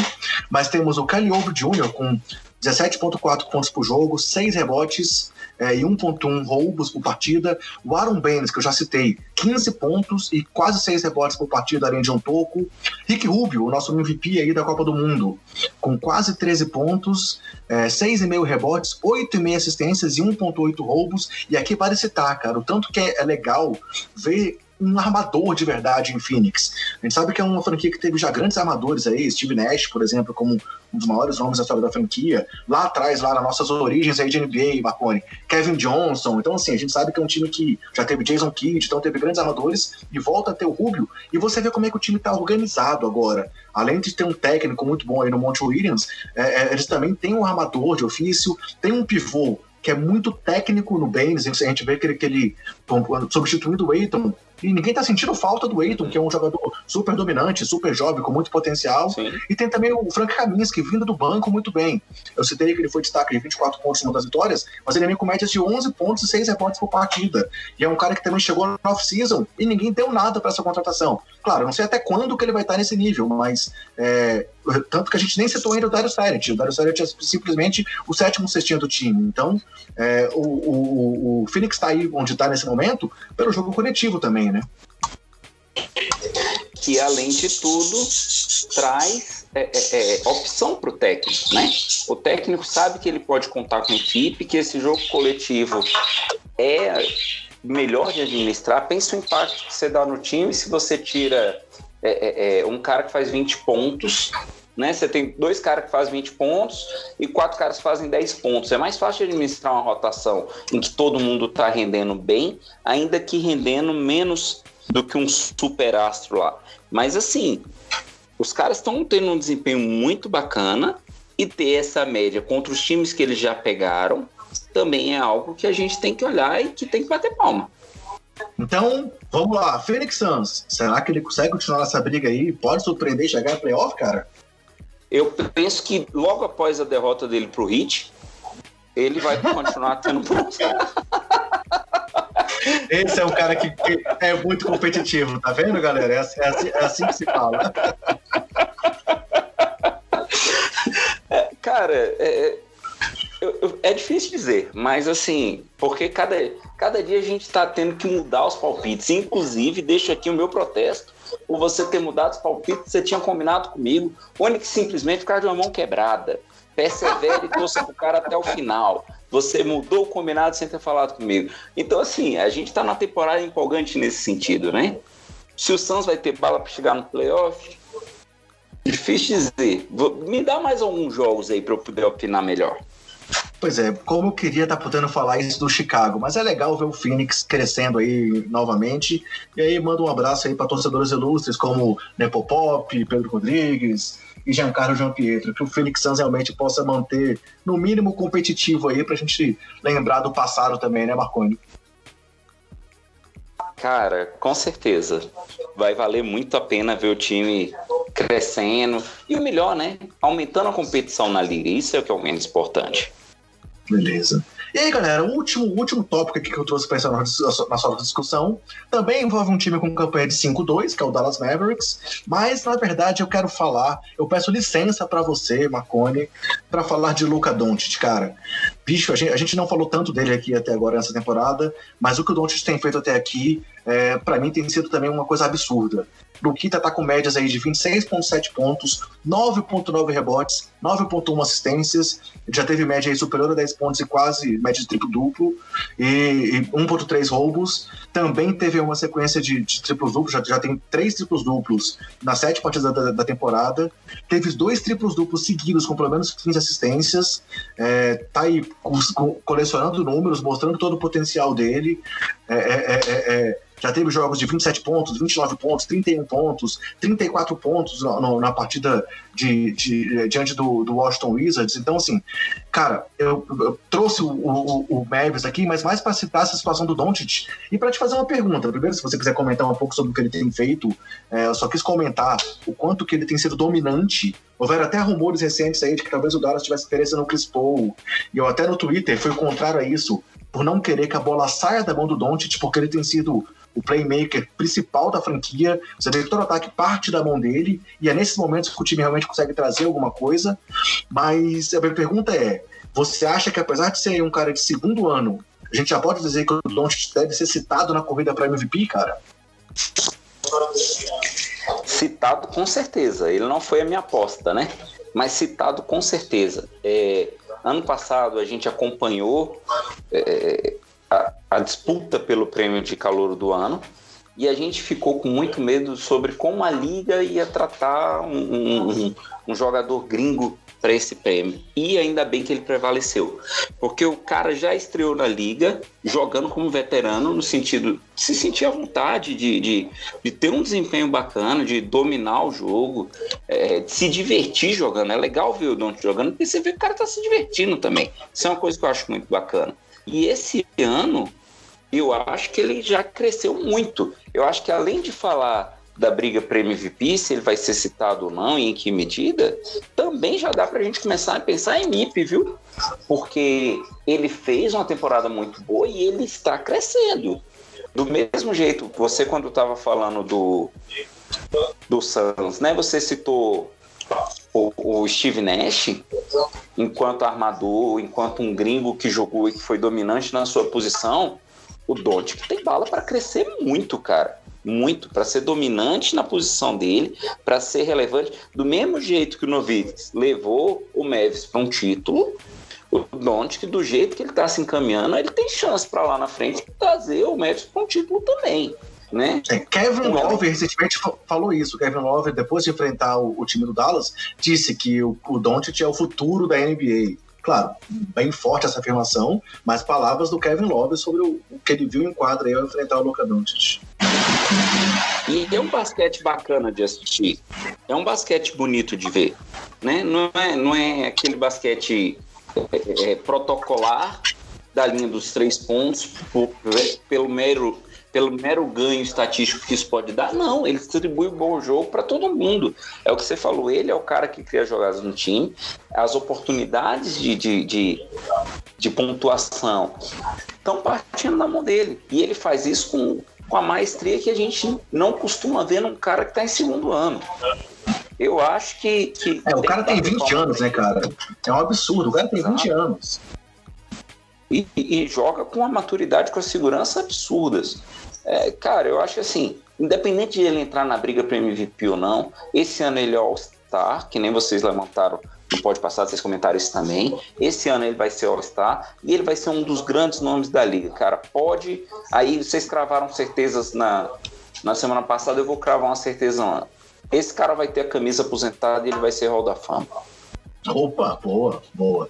Mas temos o Caliobo Jr. com 17,4 pontos por jogo, 6 rebotes, é, e 1.1 roubos por partida. O Aaron Baines, que eu já citei, 15 pontos e quase 6 rebotes por partida, além de um toco. Rick Rubio, o nosso MVP aí da Copa do Mundo, com quase 13 pontos, é, 6,5 rebotes, 8,5 assistências e 1.8 roubos. E aqui vale citar, cara, o tanto que é legal ver um armador de verdade em Phoenix. A gente sabe que é uma franquia que teve já grandes armadores aí, Steve Nash, por exemplo, como um dos maiores nomes da história da franquia. Lá atrás, lá nas nossas origens aí de NBA, Marconi, Kevin Johnson. Então, assim, a gente sabe que é um time que já teve Jason Kidd, então teve grandes armadores e volta a ter o Rubio. E você vê como é que o time está organizado agora. Além de ter um técnico muito bom aí no Monte Williams, é, é, eles também têm um armador de ofício, tem um pivô que é muito técnico no Baines, a gente vê que ele, que ele substituindo o Aiton, e ninguém tá sentindo falta do Eiton, que é um jogador super dominante, super jovem, com muito potencial. Sim. E tem também o Frank Kaminsky, vindo do banco muito bem. Eu citei que ele foi destaque de 24 pontos em uma das vitórias, mas ele vem com médias de 11 pontos e 6 rebotes por partida. E é um cara que também chegou no off-season e ninguém deu nada para essa contratação. Claro, eu não sei até quando que ele vai estar nesse nível, mas é, tanto que a gente nem citou ainda o Dario Saric. O Dario Saric é simplesmente o sétimo cestinho do time. Então, é, o, o, o Phoenix está aí onde está nesse momento pelo jogo coletivo também, né? Que além de tudo traz é, é, é opção para o técnico, né? O técnico sabe que ele pode contar com equipe, que esse jogo coletivo é melhor de administrar. Pensa o impacto que você dá no time se você tira é, é, é um cara que faz 20 pontos né? Você tem dois caras que fazem 20 pontos e quatro caras que fazem 10 pontos. É mais fácil administrar uma rotação em que todo mundo está rendendo bem, ainda que rendendo menos do que um super astro lá. Mas assim, os caras estão tendo um desempenho muito bacana e ter essa média contra os times que eles já pegaram também é algo que a gente tem que olhar e que tem que bater palma. Então, vamos lá. Phoenix Suns, será que ele consegue continuar essa briga aí? Pode surpreender e chegar em playoff, cara? Eu penso que logo após a derrota dele pro Hit, ele vai continuar tendo <laughs> pontos. Esse é um cara que, é muito competitivo, tá vendo, galera? É assim, é assim, é assim que se fala. É, cara, é, é, difícil dizer, mas assim, porque cada, cada dia a gente está tendo que mudar os palpites. Inclusive, deixo aqui o meu protesto por você ter mudado os palpites, você tinha combinado comigo. O Onyx simplesmente ficar de uma mão quebrada. Persevere e torça pro cara até o final. Você mudou o combinado sem ter falado comigo. Então, assim, a gente tá na temporada empolgante nesse sentido, né? Se o Suns vai ter bala para chegar no playoff, difícil dizer. Me dá mais alguns jogos aí para eu poder opinar melhor. Pois é, como eu queria estar tá podendo falar isso do Chicago, mas é legal ver o Phoenix crescendo aí novamente. E aí manda um abraço aí para torcedores ilustres como Nepopop, Pedro Rodrigues e Giancarlo Giampietro, que o Phoenix Suns realmente possa manter no mínimo competitivo aí pra gente lembrar do passado também, né, Marconi? Cara, com certeza. Vai valer muito a pena ver o time crescendo. E o melhor, né? Aumentando a competição na liga. Isso é o que é o menos importante. Beleza. E aí, galera, o último, último tópico aqui que eu trouxe para essa nossa discussão também envolve um time com campanha de 5-2, que é o Dallas Mavericks, mas na verdade eu quero falar, eu peço licença para você, Marconi, para falar de Luca Doncic, cara. Bicho, a gente, a gente, não falou tanto dele aqui até agora nessa temporada, mas o que o Doncic tem feito até aqui, é, para mim, tem sido também uma coisa absurda. Luquita tá com médias aí de 26,7 pontos, 9,9 rebotes, 9,1 assistências, já teve média aí superior a 10 pontos e quase média de triplo-duplo, e, e 1,3 roubos. Também teve uma sequência de, de triplos-duplos, já, já tem três triplos-duplos nas sete partidas da, da, temporada. Teve dois triplos-duplos seguidos com pelo menos 15 assistências. É, tá aí colecionando números, mostrando todo o potencial dele. É, é, é, é já teve jogos de 27 pontos, 29 pontos, 31 pontos, 34 pontos no, no, na partida de, de, diante do, do, Washington Wizards. Então, assim, cara, eu, eu trouxe o, o, o, Mavis aqui, mas mais para citar essa situação do Doncic e para te fazer uma pergunta. Primeiro, se você quiser comentar um pouco sobre o que ele tem feito, é, eu só quis comentar o quanto que ele tem sido dominante. Houveram até rumores recentes aí de que talvez o Dallas tivesse interesse no Chris Paul. E eu até no Twitter fui contrário a isso, por não querer que a bola saia da mão do Doncic, porque ele tem sido o playmaker principal da franquia. Você vê que todo ataque parte da mão dele, e é nesses momentos que o time realmente consegue trazer alguma coisa. Mas a minha pergunta é: você acha que apesar de ser um cara de segundo ano, a gente já pode dizer que o Doncic deve ser citado na corrida para MVP, cara? Citado com certeza. Ele não foi a minha aposta, né? Mas citado com certeza. É, ano passado a gente acompanhou é, a, disputa pelo prêmio de calor do ano e a gente ficou com muito medo sobre como a liga ia tratar um, um, um jogador gringo para esse prêmio. E ainda bem que ele prevaleceu, porque o cara já estreou na liga, jogando como veterano, no sentido de se sentir à vontade, de, de, de ter um desempenho bacana, de dominar o jogo, é, de se divertir jogando. É legal ver o Don't jogando, porque você vê que o cara tá se divertindo também. Isso é uma coisa que eu acho muito bacana. E esse ano, eu acho que ele já cresceu muito. Eu acho que além de falar da briga para MVP, se ele vai ser citado ou não e em que medida, também já dá para a gente começar a pensar em MIP, viu? Porque ele fez uma temporada muito boa e ele está crescendo. Do mesmo jeito, você quando estava falando do, do Suns, né? Você citou o, o, Steve Nash, enquanto armador, enquanto um gringo que jogou e que foi dominante na sua posição, o Doncic tem bala para crescer muito, cara. Muito, para ser dominante na posição dele, para ser relevante. Do mesmo jeito que o Novitz levou o Mavis para um título, o Doncic, do jeito que ele está se encaminhando, ele tem chance para lá na frente trazer o Mavis para um título também. Né? É, Kevin Love recentemente falou isso. Kevin Love, depois de enfrentar o, o time do Dallas, disse que o, o Doncic é o futuro da NBA. Claro, bem forte essa afirmação, mas palavras do Kevin Love sobre o, o que ele viu em quadra aí ao enfrentar o Luka Doncic. E é um basquete bacana de assistir. É um basquete bonito de ver. Né? Não, é, não é aquele basquete é, é, protocolar da linha dos três pontos por, pelo mero pelo mero ganho estatístico que isso pode dar. Não, ele distribui um bom jogo para todo mundo. É o que você falou, ele é o cara que cria jogadas no time, as oportunidades de, de, de, de pontuação estão partindo da mão dele. E ele faz isso com, com a maestria que a gente não costuma ver num cara que está em segundo ano. Eu acho que. que é, o cara tem 20 anos, né, cara? É um absurdo. O cara tem Exato. 20 anos. E, e, joga com a maturidade, com a segurança absurdas. É, cara, eu acho que assim, independente de ele entrar na briga para MVP ou não, esse ano ele é All-Star, que nem vocês levantaram, não pode passar, vocês comentaram isso também. Esse ano ele vai ser All-Star e ele vai ser um dos grandes nomes da liga, cara. Pode. Aí vocês cravaram certezas na, na semana passada, eu vou cravar uma certeza. Esse cara vai ter a camisa aposentada e ele vai ser Hall da Fama. Opa, boa, boa.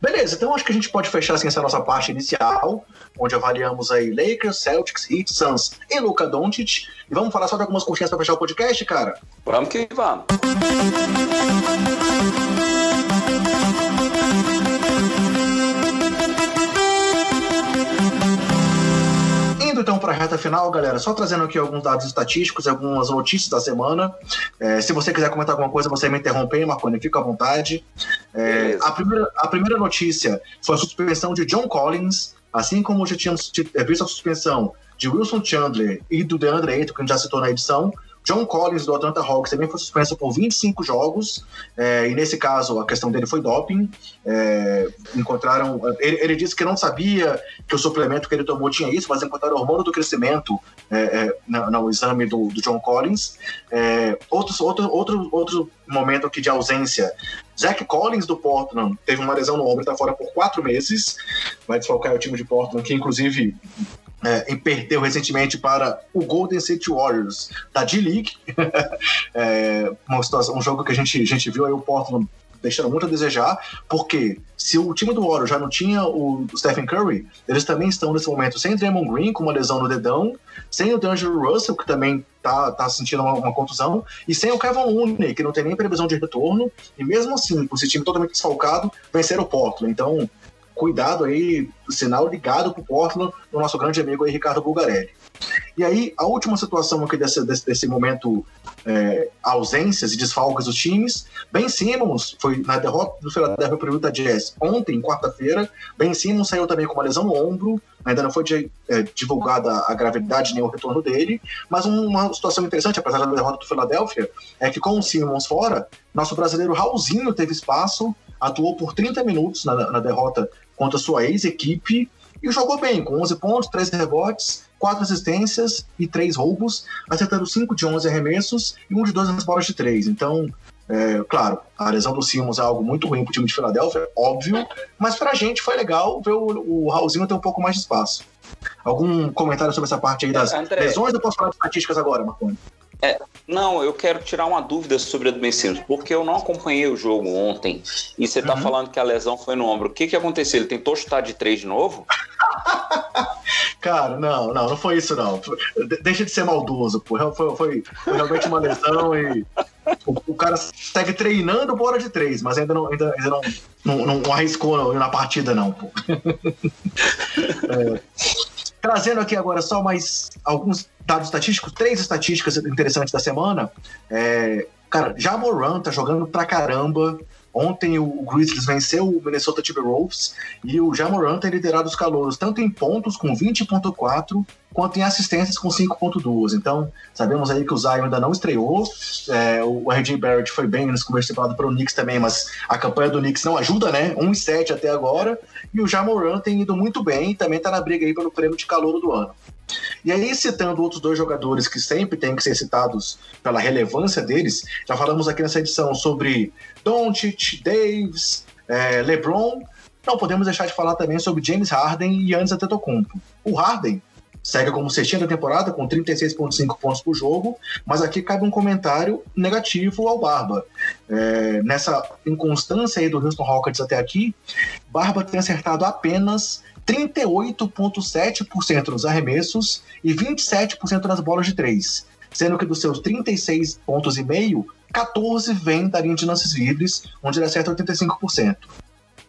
Beleza, então acho que a gente pode fechar assim, essa nossa parte inicial, onde avaliamos aí Lakers, Celtics, Heat, Suns e Luka Doncic. E vamos falar só de algumas curtinhas para fechar o podcast, cara? Vamos que vamos. Para a reta final, galera, só trazendo aqui alguns dados estatísticos, algumas notícias da semana. É, se você quiser comentar alguma coisa, você me interrompe, Marconi, fica à vontade. É, a, primeira, a primeira notícia foi a suspensão de John Collins, assim como já tínhamos é, visto a suspensão de Wilson Chandler e do DeAndre Ayton, que a gente já citou na edição. John Collins, do Atlanta Hawks, também foi suspenso por 25 jogos, é, e nesse caso a questão dele foi doping. É, encontraram. Ele, ele, disse que não sabia que o suplemento que ele tomou tinha isso, mas encontraram hormônio do crescimento é, no, no, exame do, do John Collins. outro, outro, outro, outro momento aqui de ausência. Zach Collins do Portland teve uma lesão no ombro, está fora por quatro meses, vai desfalcar o time de Portland, que inclusive é, e perdeu recentemente para o Golden State Warriors da D-League. <laughs> é, um jogo que a gente, a gente viu aí o Portland deixando muito a desejar, porque se o time do Warriors já não tinha o Stephen Curry, eles também estão nesse momento sem Draymond Green, com uma lesão no dedão, sem o D'Angelo Russell, que também tá, tá sentindo uma, uma, contusão, e sem o Kevin Looney, que não tem nem previsão de retorno, e mesmo assim, com esse time totalmente desfalcado, vencer o Portland. Então, cuidado aí, sinal ligado pro Portland, do nosso grande amigo aí, Ricardo Bulgarelli. E aí, a última situação aqui desse, desse, desse momento, é, ausências e desfalques dos times, Ben Simmons foi na derrota do Philadelphia para Utah Jazz ontem, quarta-feira. Ben Simmons saiu também com uma lesão no ombro, ainda não foi de, é, divulgada a gravidade nem o retorno dele, mas uma situação interessante, apesar da derrota do Philadelphia, é que com o Simmons fora, nosso brasileiro Raulzinho teve espaço, atuou por 30 minutos na, na derrota contra sua ex-equipe e jogou bem, com 11 pontos, 3 rebotes, 4 assistências e 3 roubos, acertando 5 de 11 arremessos e 1 de 12 nas bolas de 3. Então, é, claro, a lesão do Simmons é algo muito ruim para o time de Filadélfia, óbvio, mas para a gente foi legal ver o, o Raulzinho ter um pouco mais de espaço. Algum comentário sobre essa parte aí das André, lesões? Eu posso falar de estatísticas agora, Marconi? É, não, eu quero tirar uma dúvida sobre o Ben Simmons, porque eu não acompanhei o jogo ontem e você tá uhum. falando que a lesão foi no ombro. O que que aconteceu? Ele tentou chutar de três de novo? <laughs> Cara, não, não, não foi isso não. Deixa de ser maldoso, pô. Foi, foi, foi realmente uma lesão e o, o, cara segue treinando bola de três, mas ainda não, ainda, ainda não, não, não arriscou na partida não, pô. <laughs> É. Trazendo aqui agora só mais alguns dados estatísticos, três estatísticas interessantes da semana. É, cara, Jamoran tá jogando pra caramba. Ontem o Grizzlies venceu o Minnesota Timberwolves e o Jamoran tem liderado os calouros tanto em pontos com 20.4 quanto em assistências com 5.2. Então, sabemos aí que o Zion ainda não estreou. É, o RJ Barrett foi bem nesse começo temporada para o Knicks também, mas a campanha do Knicks não ajuda, né? 1 7 até agora. E o Jamoran tem ido muito bem e também está na briga aí pelo prêmio de calor do ano. E aí, citando outros dois jogadores que sempre têm que ser citados pela relevância deles, já falamos aqui nessa edição sobre Doncic, Davis, é, LeBron. Não podemos deixar de falar também sobre James Harden e Giannis Antetokounmpo. O Harden segue como sextinha da temporada, com 36,5 pontos por jogo, mas aqui cabe um comentário negativo ao Barba. É, nessa inconstância aí do Houston Rockets até aqui, Barba tem acertado apenas 38,7% nos arremessos e 27% nas bolas de três, sendo que dos seus 36 pontos e meio, 14 vem da linha de lances livres, onde ele acerta 85%.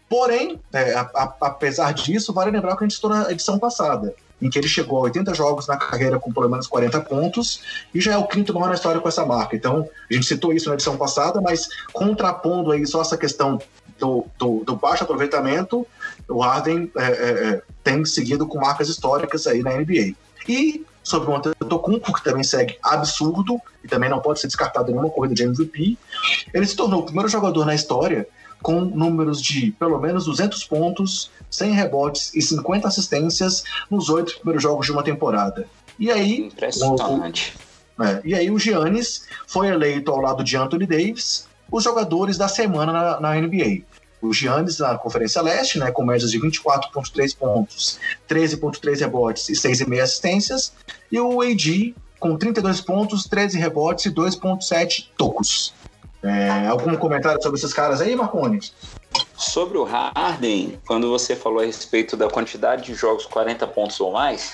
Porém, é, a, a, apesar disso, vale lembrar que a gente citou na edição passada, em que ele chegou a 80 jogos na carreira com pelo menos 40 pontos e já é o quinto maior na história com essa marca. Então, a gente citou isso na edição passada, mas contrapondo aí só essa questão do, do, do baixo aproveitamento, o Harden é, é, é, tem seguido com marcas históricas aí na NBA. E sobre o Antetokounmpo, que também segue absurdo e também não pode ser descartado em nenhuma corrida de MVP, ele se tornou o primeiro jogador na história com números de pelo menos 200 pontos, 100 rebotes e 50 assistências nos oito primeiros jogos de uma temporada. E aí, Impressionante. O, é, e aí o Giannis foi eleito ao lado de Anthony Davis os jogadores da semana na, na NBA o Giannis na Conferência Leste, né, com médias de 24,3 pontos, 13,3 rebotes e 6,5 assistências, e o AD com 32 pontos, 13 rebotes e 2,7 tocos. É, algum comentário sobre esses caras aí, Marconi? Sobre o Harden, quando você falou a respeito da quantidade de jogos 40 pontos ou mais,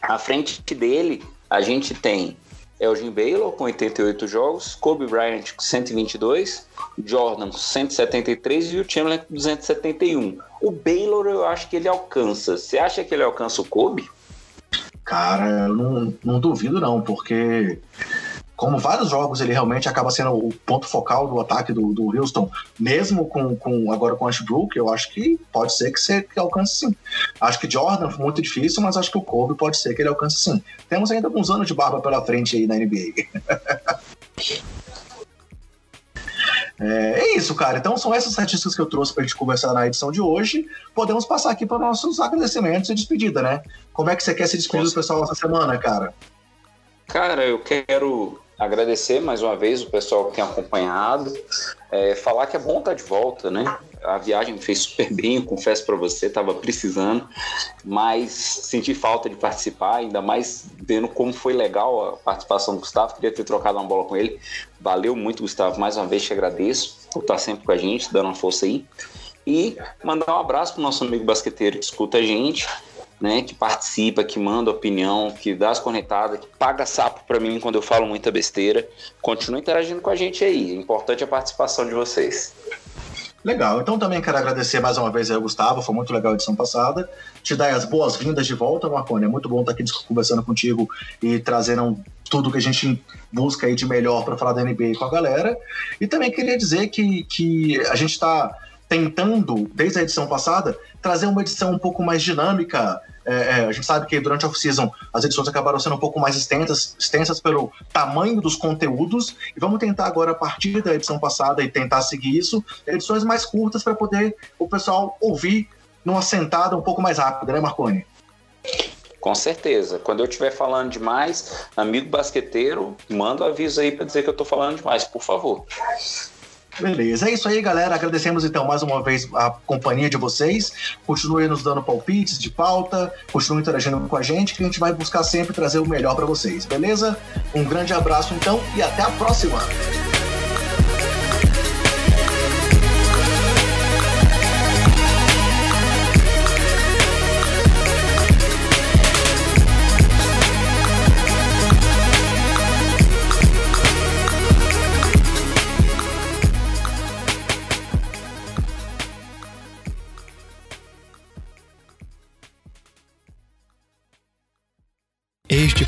à frente dele a gente tem Elgin Baylor com 88 jogos, Kobe Bryant com 122, Jordan com 173 e o Chamberlain com 271. O Baylor eu acho que ele alcança. Você acha que ele alcança o Kobe? Cara, eu não, não duvido não, porque como vários jogos ele realmente acaba sendo o ponto focal do ataque do, do Houston, mesmo com, com agora com o Ashbrook, eu acho que pode ser que você alcance sim. Acho que Jordan foi muito difícil, mas acho que o Kobe pode ser que ele alcance sim. Temos ainda alguns anos de barba pela frente aí na NBA. <laughs> É, é, isso, cara. Então são essas estatísticas que eu trouxe para a gente conversar na edição de hoje. Podemos passar aqui para nossos agradecimentos e despedida, né? Como é que você quer se despedir do pessoal essa semana, cara? Cara, eu quero agradecer mais uma vez o pessoal que tem acompanhado, é, falar que é bom estar de volta, né? A viagem me fez super bem, eu confesso para você, estava precisando, mas senti falta de participar, ainda mais vendo como foi legal a participação do Gustavo, queria ter trocado uma bola com ele. Valeu muito, Gustavo, mais uma vez te agradeço por estar sempre com a gente, dando uma força aí. E mandar um abraço pro nosso amigo basqueteiro que escuta a gente né, que participa, que manda opinião, que dá as conectadas, que paga sapo para mim quando eu falo muita besteira. Continue interagindo com a gente aí. É importante a participação de vocês. Legal, então também quero agradecer mais uma vez ao Gustavo, foi muito legal a edição passada. Te dar as boas-vindas de volta, Marconi. É muito bom estar aqui conversando contigo e trazendo tudo que a gente busca aí de melhor para falar da NBA com a galera. E também queria dizer que, que a gente está tentando, desde a edição passada, trazer uma edição um pouco mais dinâmica. É, é, a gente sabe que durante a off-season as edições acabaram sendo um pouco mais extensas, extensas pelo tamanho dos conteúdos, e vamos tentar agora, a partir da edição passada, e tentar seguir isso, edições mais curtas para poder o pessoal ouvir numa sentada um pouco mais rápida, né, Marconi? Com certeza. Quando eu estiver falando demais, amigo basqueteiro, manda um aviso aí para dizer que eu estou falando demais, por favor. Beleza, é isso aí, galera. Agradecemos então mais uma vez a companhia de vocês. Continue nos dando palpites de pauta, continue interagindo com a gente, que a gente vai buscar sempre trazer o melhor para vocês, beleza? Um grande abraço então e até a próxima!